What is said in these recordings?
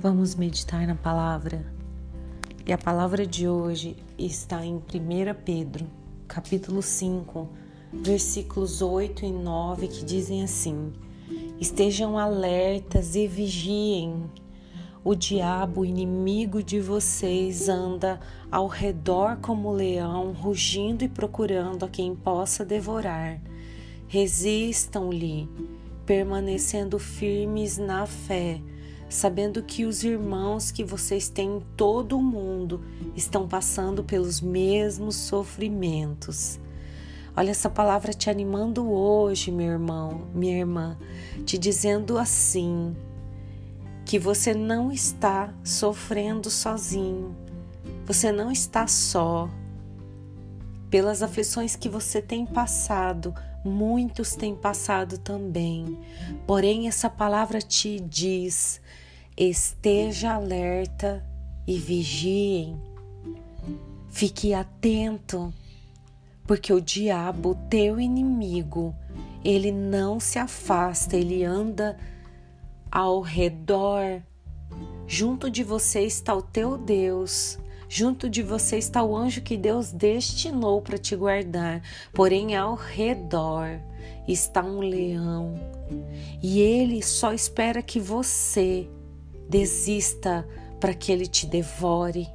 Vamos meditar na palavra. E a palavra de hoje está em 1 Pedro, capítulo 5, versículos 8 e 9, que dizem assim: Estejam alertas e vigiem. O diabo, inimigo de vocês, anda ao redor como leão, rugindo e procurando a quem possa devorar. Resistam-lhe, permanecendo firmes na fé sabendo que os irmãos que vocês têm em todo o mundo estão passando pelos mesmos sofrimentos. Olha essa palavra te animando hoje, meu irmão, minha irmã, te dizendo assim: que você não está sofrendo sozinho, você não está só. Pelas aflições que você tem passado, muitos têm passado também. Porém, essa palavra te diz: esteja alerta e vigiem. Fique atento, porque o diabo, teu inimigo, ele não se afasta, ele anda ao redor. Junto de você está o teu Deus, junto de você está o anjo que Deus destinou para te guardar, porém ao redor está um leão e ele só espera que você desista para que ele te devore.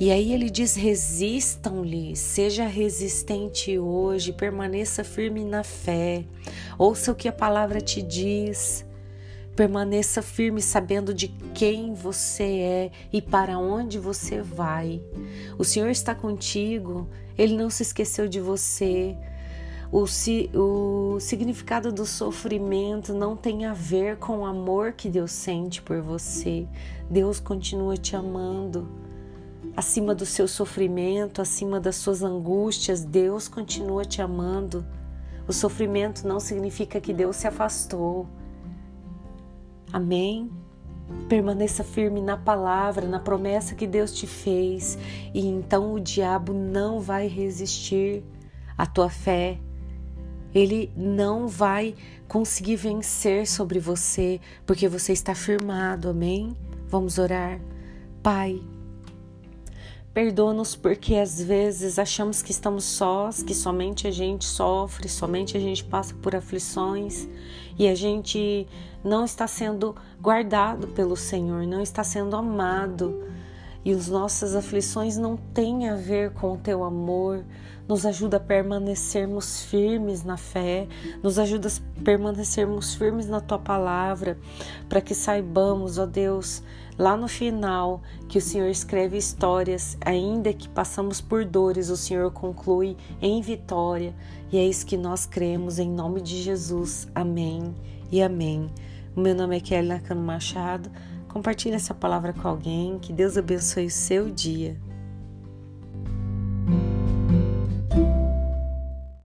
E aí ele diz: resistam-lhe, seja resistente hoje, permaneça firme na fé, ouça o que a palavra te diz. Permaneça firme sabendo de quem você é e para onde você vai. O Senhor está contigo, Ele não se esqueceu de você. O, o significado do sofrimento não tem a ver com o amor que Deus sente por você. Deus continua te amando. Acima do seu sofrimento, acima das suas angústias, Deus continua te amando. O sofrimento não significa que Deus se afastou. Amém? Permaneça firme na palavra, na promessa que Deus te fez, e então o diabo não vai resistir à tua fé, ele não vai conseguir vencer sobre você, porque você está firmado, amém? Vamos orar. Pai, perdoa-nos porque às vezes achamos que estamos sós, que somente a gente sofre, somente a gente passa por aflições e a gente não está sendo guardado pelo Senhor, não está sendo amado e as nossas aflições não têm a ver com o teu amor. Nos ajuda a permanecermos firmes na fé, nos ajuda a permanecermos firmes na tua palavra, para que saibamos, ó Deus, lá no final, que o Senhor escreve histórias, ainda que passamos por dores, o Senhor conclui em vitória. E é isso que nós cremos em nome de Jesus. Amém e amém. O meu nome é Kelly Nakano Machado. Compartilhe essa palavra com alguém. Que Deus abençoe o seu dia.